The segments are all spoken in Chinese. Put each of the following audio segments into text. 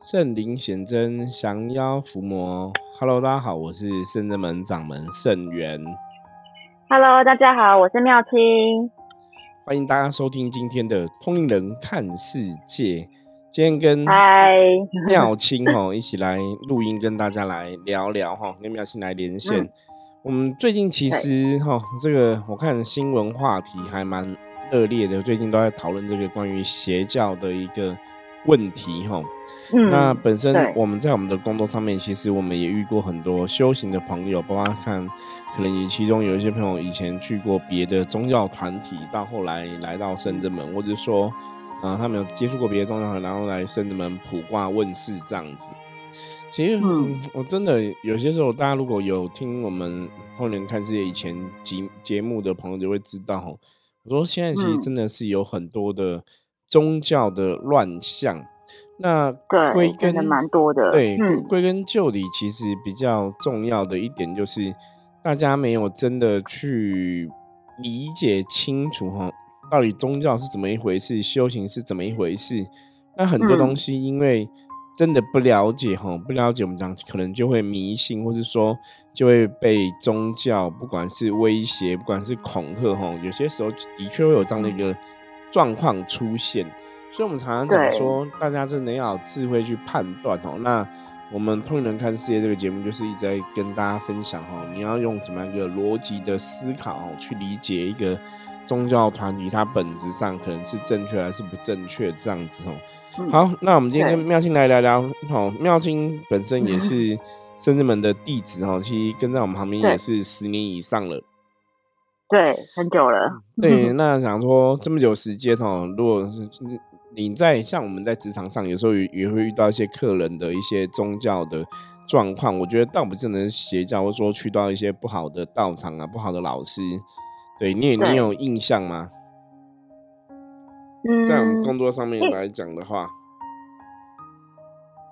圣灵显真，降妖伏魔。Hello，大家好，我是圣真门掌门圣元。Hello，大家好，我是妙清。欢迎大家收听今天的通灵人看世界。今天跟妙清哈一起来录音，跟大家来聊聊哈，跟妙清来连线。我们最近其实哈，这个我看新闻话题还蛮热烈的，最近都在讨论这个关于邪教的一个。问题哈，那本身我们在我们的工作上面，其实我们也遇过很多修行的朋友，包括看，可能也其中有一些朋友以前去过别的宗教团体，到后来来到深圳门，或者说，啊，他们有接触过别的宗教团，然后来深圳门卜卦问事这样子。其实，我真的有些时候，大家如果有听我们后年看世界以前节节目的朋友，就会知道，我说现在其实真的是有很多的。宗教的乱象，那归根蛮多的。对，归根究底，其实比较重要的一点就是，大家没有真的去理解清楚哈，到底宗教是怎么一回事，修行是怎么一回事。那很多东西，因为真的不了解哈，不了解我们讲，可能就会迷信，或是说就会被宗教，不管是威胁，不管是恐吓哈，有些时候的确会有这样的一个。状况出现，所以我们常常讲说，大家真的要有智慧去判断哦。那我们通人看世界这个节目，就是一直在跟大家分享哦，你要用怎么样一个逻辑的思考哦，去理解一个宗教团体，它本质上可能是正确还是不正确这样子哦。好，那我们今天跟妙清来聊聊哦。妙清本身也是深圳门的弟子哦，其实跟在我们旁边也是十年以上了。对，很久了。对，那想说这么久时间哦，如果是你在像我们在职场上，有时候也也会遇到一些客人的一些宗教的状况，我觉得倒不见得邪教，或者说去到一些不好的道场啊、不好的老师，对你也你有印象吗？嗯，在我们工作上面来讲的话，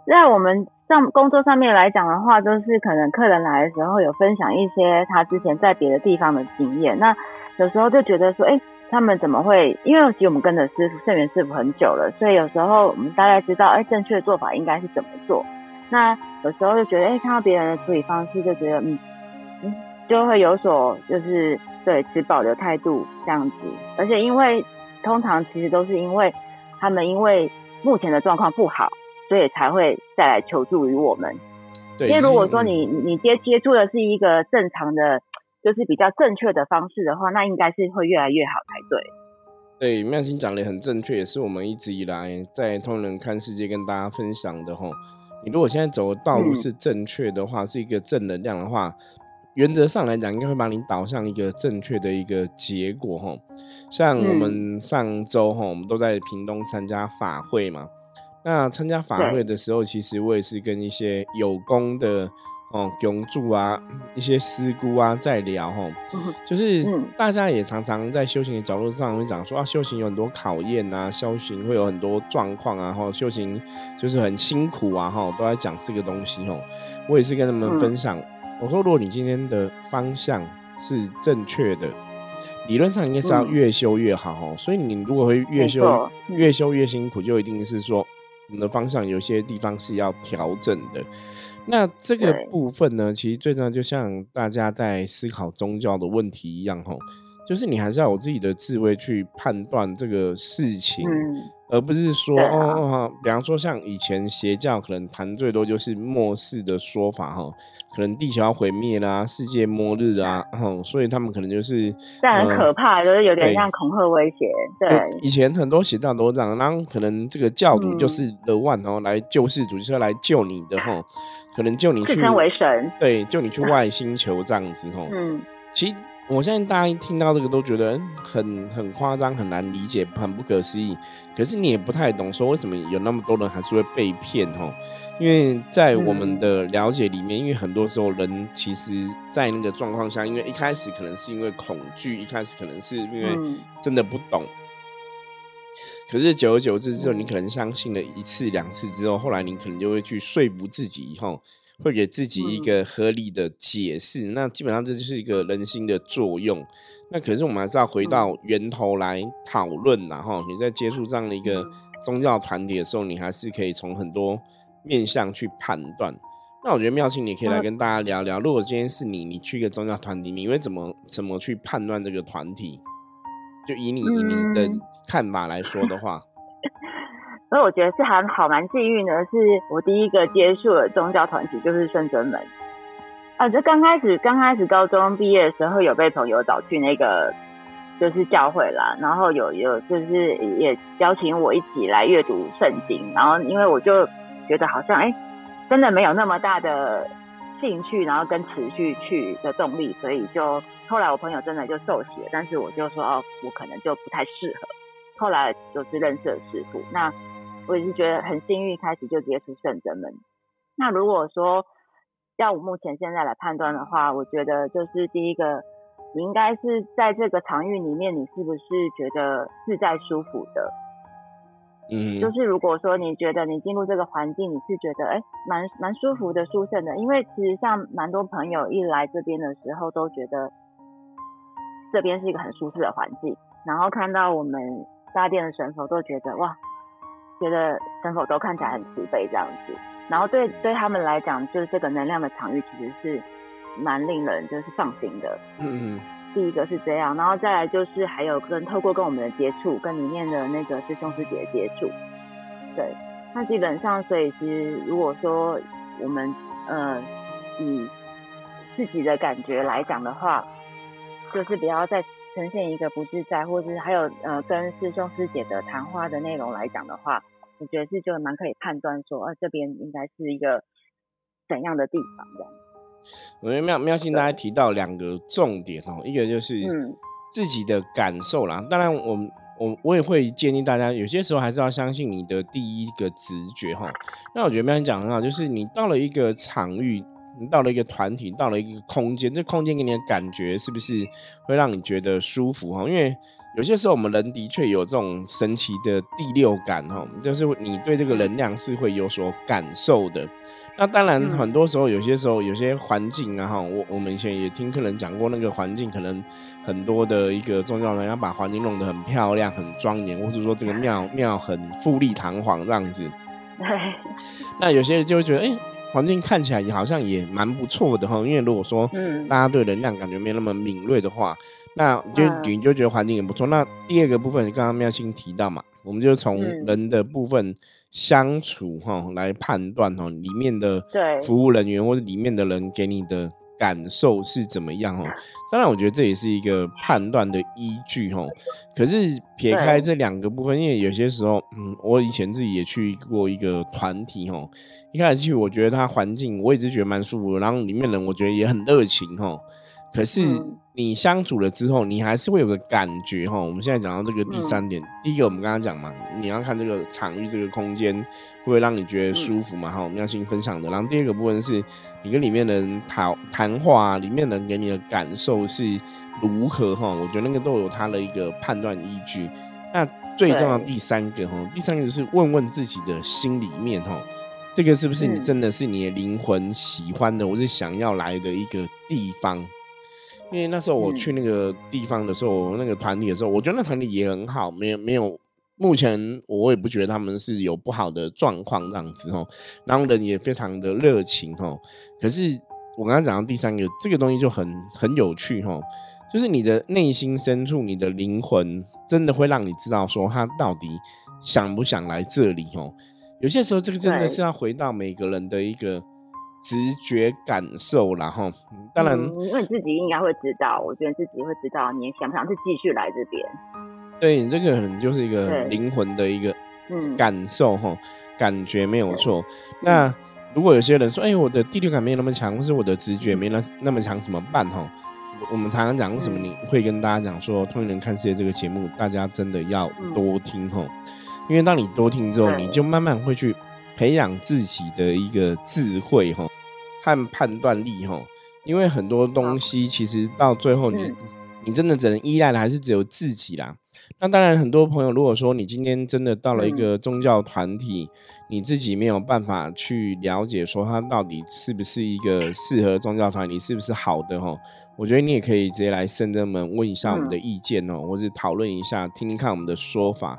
在我们。上工作上面来讲的话，就是可能客人来的时候有分享一些他之前在别的地方的经验。那有时候就觉得说，哎，他们怎么会？因为其实我们跟着师傅圣元师傅很久了，所以有时候我们大概知道，哎，正确的做法应该是怎么做。那有时候就觉得，哎，看到别人的处理方式，就觉得，嗯嗯，就会有所就是对持保留态度这样子。而且因为通常其实都是因为他们因为目前的状况不好。所以才会再来求助于我们。对，因为如果说你你接接触的是一个正常的，就是比较正确的方式的话，那应该是会越来越好才对。对，妙心讲的很正确，也是我们一直以来在通人看世界跟大家分享的哈。你如果现在走的道路是正确的话，是一个正能量的话，原则上来讲，应该会把你导向一个正确的一个结果哈。像我们上周哈，我们都在屏东参加法会嘛。那参加法会的时候，其实我也是跟一些有功的哦永助啊，一些师姑啊在聊哈，就是大家也常常在修行的角度上会讲说啊，修行有很多考验啊，修行会有很多状况啊，哈，修行就是很辛苦啊，哈，都在讲这个东西哦。我也是跟他们分享，我说如果你今天的方向是正确的，理论上应该是要越修越好哦。所以你如果会越修越修越辛苦，就一定是说。我们的方向有些地方是要调整的，那这个部分呢，其实最重要，就像大家在思考宗教的问题一样，吼，就是你还是要有自己的智慧去判断这个事情。而不是说哦哦，比方说像以前邪教可能谈最多就是末世的说法哈，可能地球要毁灭啦，世界末日啊，哈，所以他们可能就是这样很可怕，就是有点像恐吓威胁。对，以前很多邪教都这样，然后可能这个教主就是 The One 哦，来救世主，就是要来救你的哈，可能救你去为神，对，救你去 外星球这样子哈。嗯，其实。我现在大家一听到这个都觉得很很夸张，很难理解，很不可思议。可是你也不太懂，说为什么有那么多人还是会被骗哈？因为在我们的了解里面，因为很多时候人其实，在那个状况下，因为一开始可能是因为恐惧，一开始可能是因为真的不懂。可是久而久之之后，你可能相信了一次两次之后，后来你可能就会去说服自己以后。会给自己一个合理的解释，那基本上这就是一个人心的作用。那可是我们还是要回到源头来讨论然后你在接触这样的一个宗教团体的时候，你还是可以从很多面向去判断。那我觉得妙清，你可以来跟大家聊聊，如果今天是你，你去一个宗教团体，你会怎么怎么去判断这个团体？就以你以你的看法来说的话，所以我觉得是还好蛮幸运的，是我第一个接触的宗教团体就是圣真门。啊，就刚开始刚开始高中毕业的时候，有被朋友找去那个就是教会啦，然后有有就是也邀请我一起来阅读圣经，然后因为我就觉得好像哎。真的没有那么大的兴趣，然后跟持续去的动力，所以就后来我朋友真的就受洗了，但是我就说哦，我可能就不太适合。后来就是认识了师傅，那我也是觉得很幸运，开始就接触圣者们。那如果说要我目前现在来判断的话，我觉得就是第一个，你应该是在这个场域里面，你是不是觉得自在舒服的？嗯，就是如果说你觉得你进入这个环境，你是觉得哎蛮蛮舒服的、舒适的，因为其实像蛮多朋友一来这边的时候，都觉得这边是一个很舒适的环境，然后看到我们大殿的神佛，都觉得哇，觉得神佛都看起来很慈悲这样子，然后对对他们来讲，就是这个能量的场域其实是蛮令人就是放心的。嗯嗯。第一个是这样，然后再来就是还有跟透过跟我们的接触，跟里面的那个师兄师姐的接触，对，那基本上所以其实如果说我们呃以自己的感觉来讲的话，就是不要再呈现一个不自在，或者是还有呃跟师兄师姐的谈话的内容来讲的话，我觉得是就蛮可以判断说，呃这边应该是一个怎样的地方这样。我觉得妙妙心大家提到两个重点哦，一个就是自己的感受啦。当然，我我我也会建议大家，有些时候还是要相信你的第一个直觉哈。那我觉得妙心讲很好，就是你到了一个场域，你到了一个团体，到了一个空间，这空间给你的感觉是不是会让你觉得舒服哈？因为有些时候我们人的确有这种神奇的第六感哈，就是你对这个能量是会有所感受的。那当然，很多时候，有些时候，有些环境啊，哈，我我们以前也听客人讲过，那个环境可能很多的一个宗教人要把环境弄得很漂亮、很庄严，或者说这个庙庙很富丽堂皇这样子。那有些人就会觉得，哎，环境看起来也好像也蛮不错的哈。因为如果说大家对能量感觉没那么敏锐的话，那就你就觉得环境也不错。那第二个部分，刚刚妙清提到嘛，我们就从人的部分。相处哈来判断哈里面的服务人员或者里面的人给你的感受是怎么样哦？当然，我觉得这也是一个判断的依据哦。可是撇开这两个部分，因为有些时候，嗯，我以前自己也去过一个团体哦，一开始去我觉得它环境我一直觉得蛮舒服，然后里面人我觉得也很热情哈。可是你相处了之后，你还是会有个感觉哈。我们现在讲到这个第三点，第一个我们刚刚讲嘛，你要看这个场域、这个空间会不会让你觉得舒服嘛哈。我们要先分享的。然后第二个部分是你跟里面的人谈谈话，里面人给你的感受是如何哈。我觉得那个都有他的一个判断依据。那最重要第三个哈，第三个就是问问自己的心里面哈，这个是不是你真的是你的灵魂喜欢的，或是想要来的一个地方。因为那时候我去那个地方的时候，那个团体的时候，我觉得那团体也很好，没有没有，目前我也不觉得他们是有不好的状况这样子哦，然后人也非常的热情哦。可是我刚刚讲到第三个，这个东西就很很有趣哦，就是你的内心深处，你的灵魂真的会让你知道说他到底想不想来这里哦。有些时候这个真的是要回到每个人的一个。直觉感受，然后当然，因为你自己应该会知道，我觉得自己会知道，你想不想是继续来这边？对你这个可能就是一个灵魂的一个感受哈，感觉没有错。那如果有些人说，哎，我的第六感没有那么强，或是我的直觉没那那么强，怎么办哈？我们常常讲，为什么你会跟大家讲说《通灵人看世界》这个节目，大家真的要多听哈？因为当你多听之后，你就慢慢会去培养自己的一个智慧哈。和判断力哈，因为很多东西其实到最后你你真的只能依赖的还是只有自己啦。那当然，很多朋友如果说你今天真的到了一个宗教团体，你自己没有办法去了解说它到底是不是一个适合宗教团体，是不是好的哈？我觉得你也可以直接来圣真门问一下我们的意见哦，或者讨论一下，听听看我们的说法。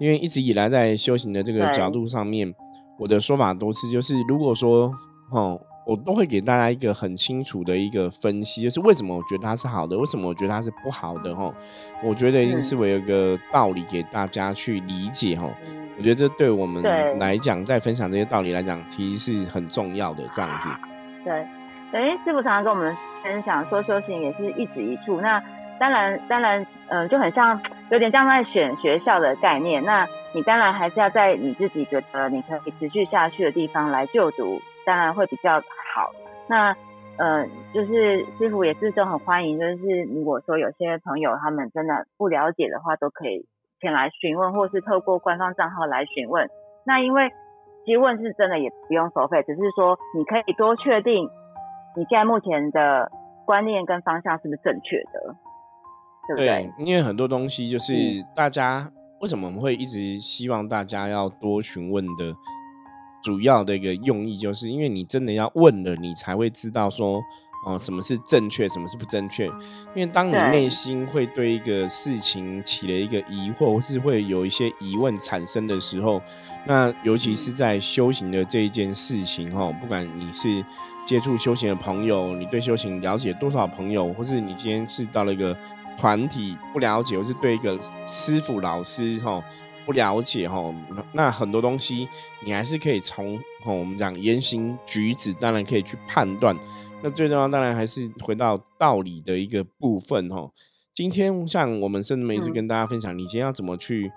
因为一直以来在修行的这个角度上面。我的说法多次，就是如果说哦，我都会给大家一个很清楚的一个分析，就是为什么我觉得它是好的，为什么我觉得它是不好的哈。我觉得一定是我有一个道理给大家去理解哈。我觉得这对我们来讲，在分享这些道理来讲，其实是很重要的这样子。对，等于师傅常常跟我们分享说，修行也是一指一处。那当然，当然，嗯，就很像有点像在选学校的概念。那你当然还是要在你自己觉得你可以持续下去的地方来就读，当然会比较好。那，呃，就是师傅也是都很欢迎，就是如果说有些朋友他们真的不了解的话，都可以前来询问，或是透过官方账号来询问。那因为提问是真的也不用收费，只是说你可以多确定你现在目前的观念跟方向是不是正确的。对，因为很多东西就是大家为什么我们会一直希望大家要多询问的主要的一个用意，就是因为你真的要问了，你才会知道说，哦，什么是正确，什么是不正确。因为当你内心会对一个事情起了一个疑惑，或是会有一些疑问产生的时候，那尤其是在修行的这一件事情，哈，不管你是接触修行的朋友，你对修行了解多少朋友，或是你今天是到了一个。团体不了解，或是对一个师傅老师哈不了解哈，那很多东西你还是可以从哈我们讲言行举止，当然可以去判断。那最重要当然还是回到道理的一个部分哈。今天像我们甚至每次跟大家分享，你今天要怎么去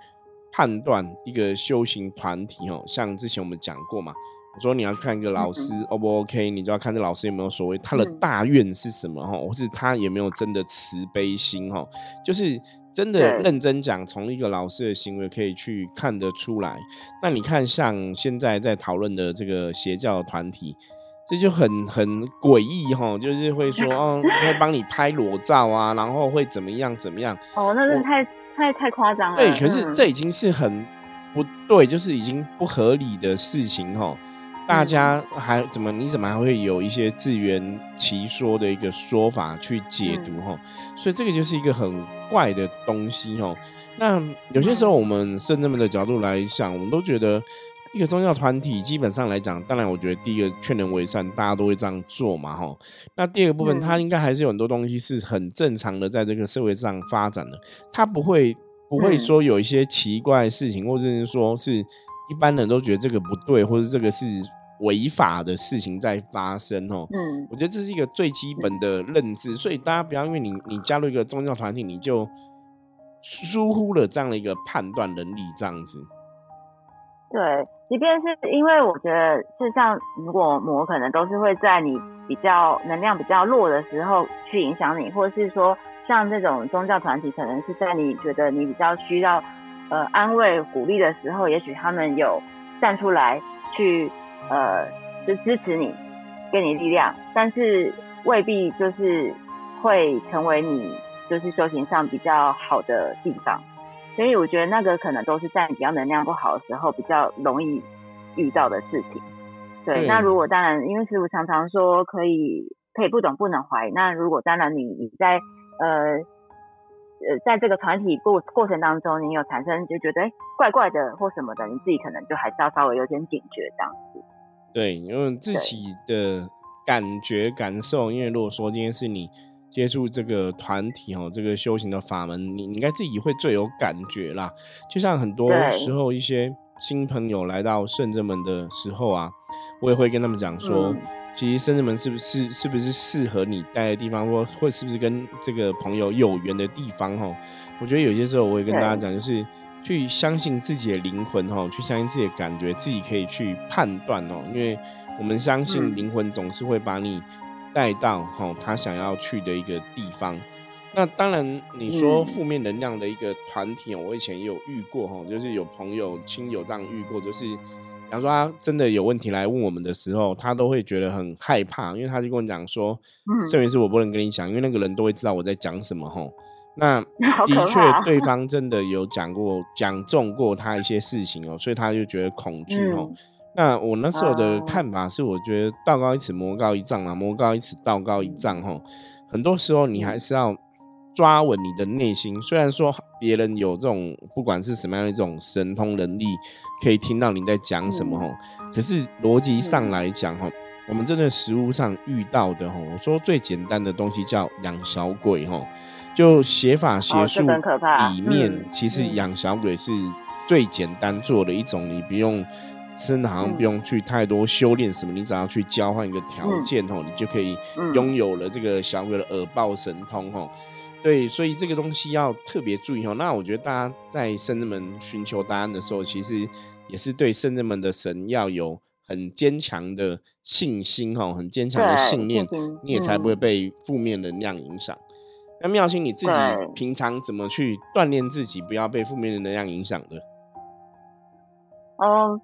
判断一个修行团体哦？像之前我们讲过嘛。说你要看一个老师 O 不 OK，你就要看这老师有没有所谓他的大愿是什么哈，或是他有没有真的慈悲心哈，就是真的认真讲，从一个老师的行为可以去看得出来。那你看像现在在讨论的这个邪教团体，这就很很诡异哈，就是会说 哦会帮你拍裸照啊，然后会怎么样怎么样？哦，那是太太太夸张了。对，可是这已经是很不对，就是已经不合理的事情哈。大家还怎么？你怎么还会有一些自圆其说的一个说法去解读哈？所以这个就是一个很怪的东西哦。那有些时候我们圣人们的角度来想，我们都觉得一个宗教团体基本上来讲，当然我觉得第一个劝人为善，大家都会这样做嘛哈。那第二个部分，它应该还是有很多东西是很正常的，在这个社会上发展的，它不会不会说有一些奇怪的事情，或者是说是一般人都觉得这个不对，或者这个是。违法的事情在发生哦，嗯，我觉得这是一个最基本的认知，所以大家不要因为你你加入一个宗教团体，你就疏忽了这样的一个判断能力，这样子。对，即便是因为我觉得，就像，如果魔可能都是会在你比较能量比较弱的时候去影响你，或者是说，像这种宗教团体，可能是在你觉得你比较需要呃安慰鼓励的时候，也许他们有站出来去。呃，就支持你，给你力量，但是未必就是会成为你就是修行上比较好的地方，所以我觉得那个可能都是在你比较能量不好的时候比较容易遇到的事情。对，那如果当然，因为师傅常常说可以可以不懂不能怀疑，那如果当然你你在呃呃在这个团体过过程当中，你有产生就觉得哎怪怪的或什么的，你自己可能就还是要稍微有点警觉这样子。对，因为自己的感觉感受，因为如果说今天是你接触这个团体哦，这个修行的法门，你你应该自己会最有感觉啦。就像很多时候一些新朋友来到圣者门的时候啊，我也会跟他们讲说，其实甚至门是不是是不是适合你待的地方，或或是不是跟这个朋友有缘的地方哈？我觉得有些时候我会跟大家讲，就是。去相信自己的灵魂哈，去相信自己的感觉，自己可以去判断哦。因为我们相信灵魂总是会把你带到哈他想要去的一个地方。那当然，你说负面能量的一个团体，我以前也有遇过哈，就是有朋友亲友这样遇过，就是假如说他真的有问题来问我们的时候，他都会觉得很害怕，因为他就跟我讲说，摄影师我不能跟你讲，因为那个人都会知道我在讲什么吼。那 的确，对方真的有讲过、讲中过他一些事情哦，所以他就觉得恐惧哦。那我那时候的看法是，我觉得道高一尺，魔高一丈啊，魔高一尺，道高一丈哈。很多时候你还是要抓稳你的内心。虽然说别人有这种不管是什么样的一种神通能力，可以听到你在讲什么吼，可是逻辑上来讲吼，我们真的实物上遇到的吼，我说最简单的东西叫养小鬼吼，就写法写术里面，其实养小鬼是最简单做的一种，你不用。真的好像不用去太多修炼什么，你只要去交换一个条件哦，你就可以拥有了这个小鬼的耳爆神通哦。对，所以这个东西要特别注意哦。那我觉得大家在圣人们寻求答案的时候，其实也是对圣人们的神要有很坚强的信心哦，很坚强的信念，你也才不会被负面能量影响。那妙心你自己平常怎么去锻炼自己，不要被负面的能量影响的？哦。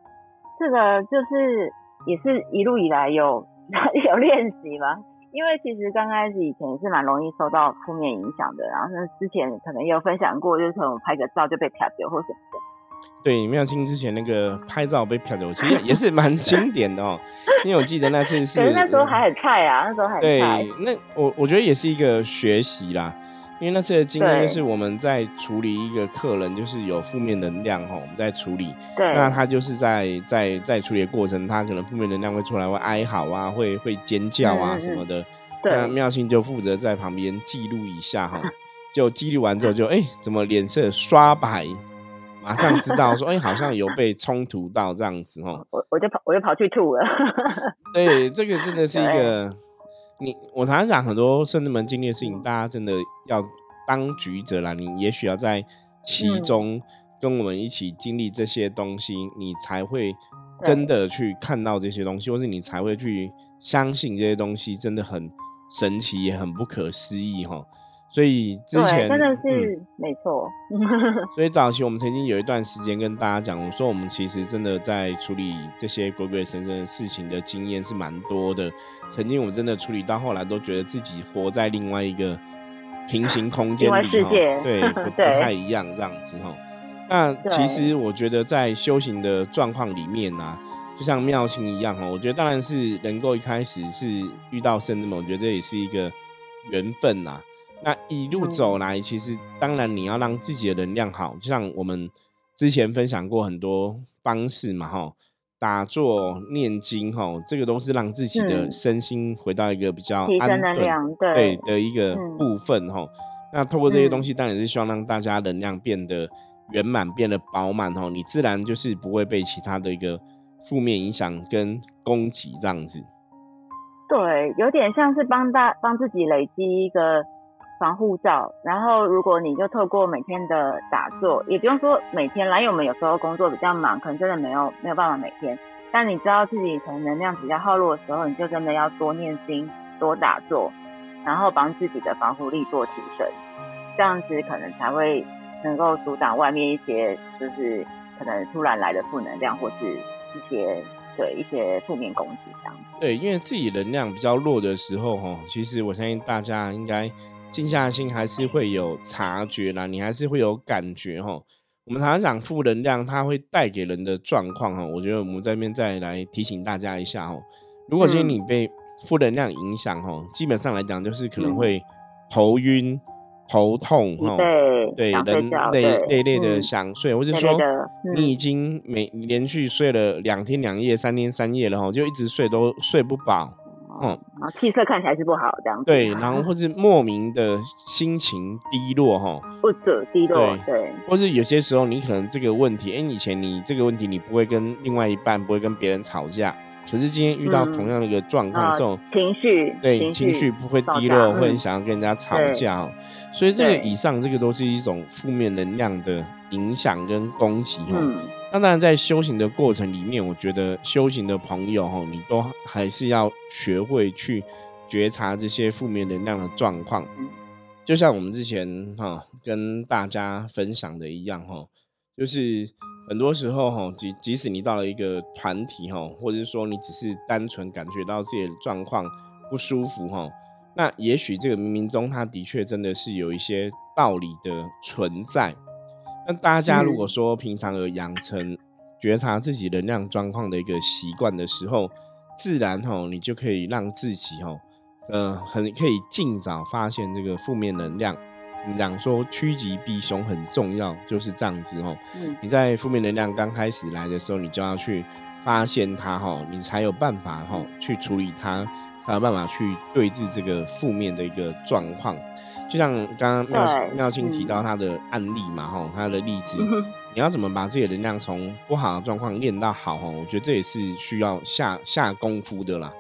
这个就是也是一路以来有 有练习嘛，因为其实刚开始以前也是蛮容易受到负面影响的，然后之前可能也有分享过，就是可能拍个照就被啪掉或什么的。对，妙清之前那个拍照被啪掉，其实也是蛮经典的哦，因为我记得那次 是，那时候还很菜啊，那时候还对，那我我觉得也是一个学习啦。因为那次的经验就是我们在处理一个客人，就是有负面能量哈，我们在处理，那他就是在在在处理的过程，他可能负面能量会出来，会哀嚎啊，会会尖叫啊什么的。那妙心就负责在旁边记录一下哈，就记录完之后就哎，怎么脸色刷白，马上知道说哎，好像有被冲突到这样子哈。我我就跑我就跑去吐了。对，这个真的是一个。你我常常讲很多圣人门经历的事情，大家真的要当局者啦。你也许要在其中跟我们一起经历这些东西，你才会真的去看到这些东西，或是你才会去相信这些东西真的很神奇，也很不可思议哈。所以之前真的是没错。所以早期我们曾经有一段时间跟大家讲，我说我们其实真的在处理这些鬼鬼神神的事情的经验是蛮多的。曾经我们真的处理到后来，都觉得自己活在另外一个平行 空间里哈，对，不太一样这样子哈。那其实我觉得在修行的状况里面呢，就像妙心一样哈，我觉得当然是能够一开始是遇到圣子们，我觉得这也是一个缘分呐。那一路走来，其实当然你要让自己的能量好，就像我们之前分享过很多方式嘛，哈，打坐、念经，哈，这个都是让自己的身心回到一个比较安顿对的一个部分，哈。那透过这些东西，当然是希望让大家能量变得圆满、变得饱满，哈，你自然就是不会被其他的一个负面影响跟攻击这样子。对，有点像是帮大帮自己累积一个。防护罩，然后如果你就透过每天的打坐，也不用说每天来，因为我们有时候工作比较忙，可能真的没有没有办法每天。但你知道自己可能能量比较耗弱的时候，你就真的要多念经、多打坐，然后帮自己的防护力做提升，这样子可能才会能够阻挡外面一些就是可能突然来的负能量，或是一些对一些负面攻击这样。对，因为自己能量比较弱的时候，其实我相信大家应该。静下心还是会有察觉啦，你还是会有感觉哈。我们常常讲负能量，它会带给人的状况哈。我觉得我们这边再来提醒大家一下哈。如果今天你被负能量影响哈，基本上来讲就是可能会头晕、头痛哈，对，人累累累的想睡，或者说你已经每连续睡了两天两夜、三天三夜了哈，就一直睡都睡不饱。嗯，然后气色看起来是不好这样子。对，然后或是莫名的心情低落哈，或者低落，对，或是有些时候你可能这个问题，哎，以前你这个问题你不会跟另外一半不会跟别人吵架，可是今天遇到同样的一个状况时候，情绪对情绪不会低落，会很想要跟人家吵架，所以这个以上这个都是一种负面能量的影响跟攻击哦。那当然，在修行的过程里面，我觉得修行的朋友哈，你都还是要学会去觉察这些负面能量的状况。就像我们之前哈跟大家分享的一样哈，就是很多时候哈，即即使你到了一个团体哈，或者是说你只是单纯感觉到自己的状况不舒服哈，那也许这个冥冥中它的确真的是有一些道理的存在。那大家如果说平常有养成觉察自己能量状况的一个习惯的时候，自然吼你就可以让自己吼，呃，很可以尽早发现这个负面能量，我们讲说趋吉避凶很重要，就是这样子哦。你在负面能量刚开始来的时候，你就要去发现它吼，你才有办法吼去处理它，才有办法去对峙这个负面的一个状况。就像刚刚妙妙清提到他的案例嘛哈，他的例子，你要怎么把自己的能量从不好的状况练到好哈？我觉得这也是需要下下功夫的啦。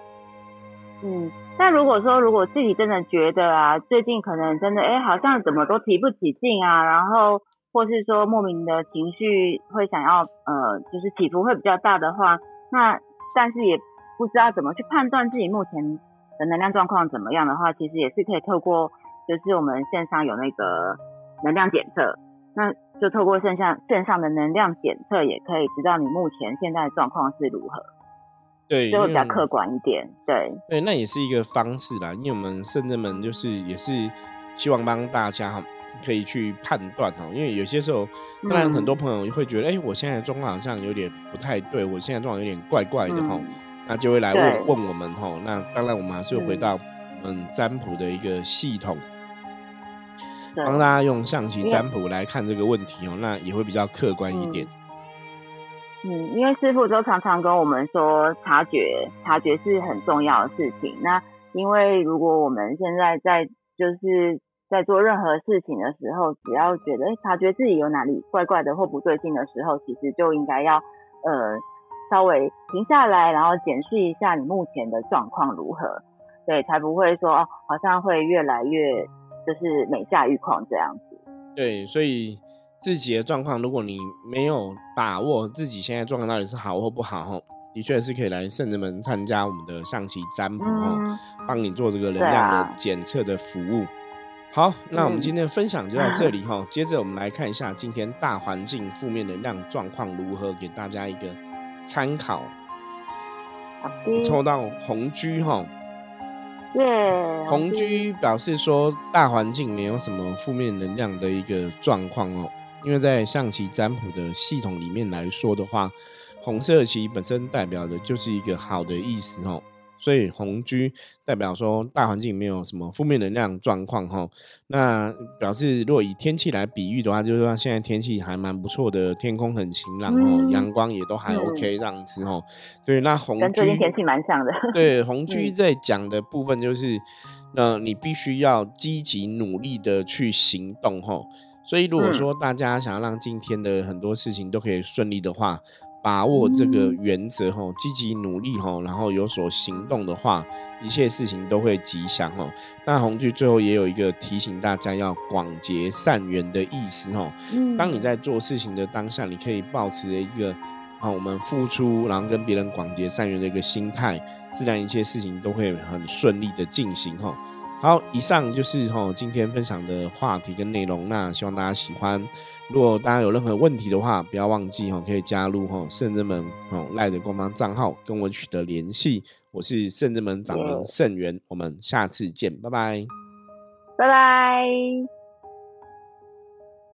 嗯。那如果说，如果自己真的觉得啊，最近可能真的哎，好像怎么都提不起劲啊，然后或是说莫名的情绪会想要呃，就是起伏会比较大的话，那但是也不知道怎么去判断自己目前的能量状况怎么样的话，其实也是可以透过就是我们线上有那个能量检测，那就透过线上线上的能量检测，也可以知道你目前现在的状况是如何。对，就会比较客观一点。对，对，那也是一个方式啦。因为我们圣人们就是也是希望帮大家哈，可以去判断哦。因为有些时候，当然很多朋友会觉得，哎，我现在的状况好像有点不太对，我现在状况有点怪怪的哈，那就会来问问我们哈。那当然，我们还是回到嗯占卜的一个系统，帮大家用象棋占卜来看这个问题哦，那也会比较客观一点。嗯，因为师傅都常常跟我们说，察觉察觉是很重要的事情。那因为如果我们现在在就是在做任何事情的时候，只要觉得察觉自己有哪里怪怪的或不对劲的时候，其实就应该要呃稍微停下来，然后检视一下你目前的状况如何，对，才不会说哦好像会越来越就是每下愈况这样子。对，所以。自己的状况，如果你没有把握自己现在状况到底是好或不好，的确是可以来圣人们参加我们的象棋占卜，哈，帮你做这个能量的检测的服务。好，那我们今天的分享就到这里，哈。接着我们来看一下今天大环境负面能量状况如何，给大家一个参考。抽到红居，哈，耶，红居表示说大环境没有什么负面能量的一个状况哦。因为在象棋占卜的系统里面来说的话，红色棋本身代表的就是一个好的意思哦，所以红居代表说大环境没有什么负面能量状况哈。那表示如果以天气来比喻的话，就是说现在天气还蛮不错的，天空很晴朗哦，阳光也都还 OK 这样子哦。对，那红居天气蛮像的。对，红居在讲的部分就是，那你必须要积极努力的去行动哈。所以，如果说大家想要让今天的很多事情都可以顺利的话，把握这个原则吼，积极努力吼，然后有所行动的话，一切事情都会吉祥哦。那红剧最后也有一个提醒大家要广结善缘的意思吼。当你在做事情的当下，你可以保持一个啊，我们付出，然后跟别人广结善缘的一个心态，自然一切事情都会很顺利的进行吼。好，以上就是哈今天分享的话题跟内容，那希望大家喜欢。如果大家有任何问题的话，不要忘记哈可以加入哈圣人门哦赖的官方账号跟我取得联系。我是圣人门掌门圣元，我们下次见，拜拜，拜拜。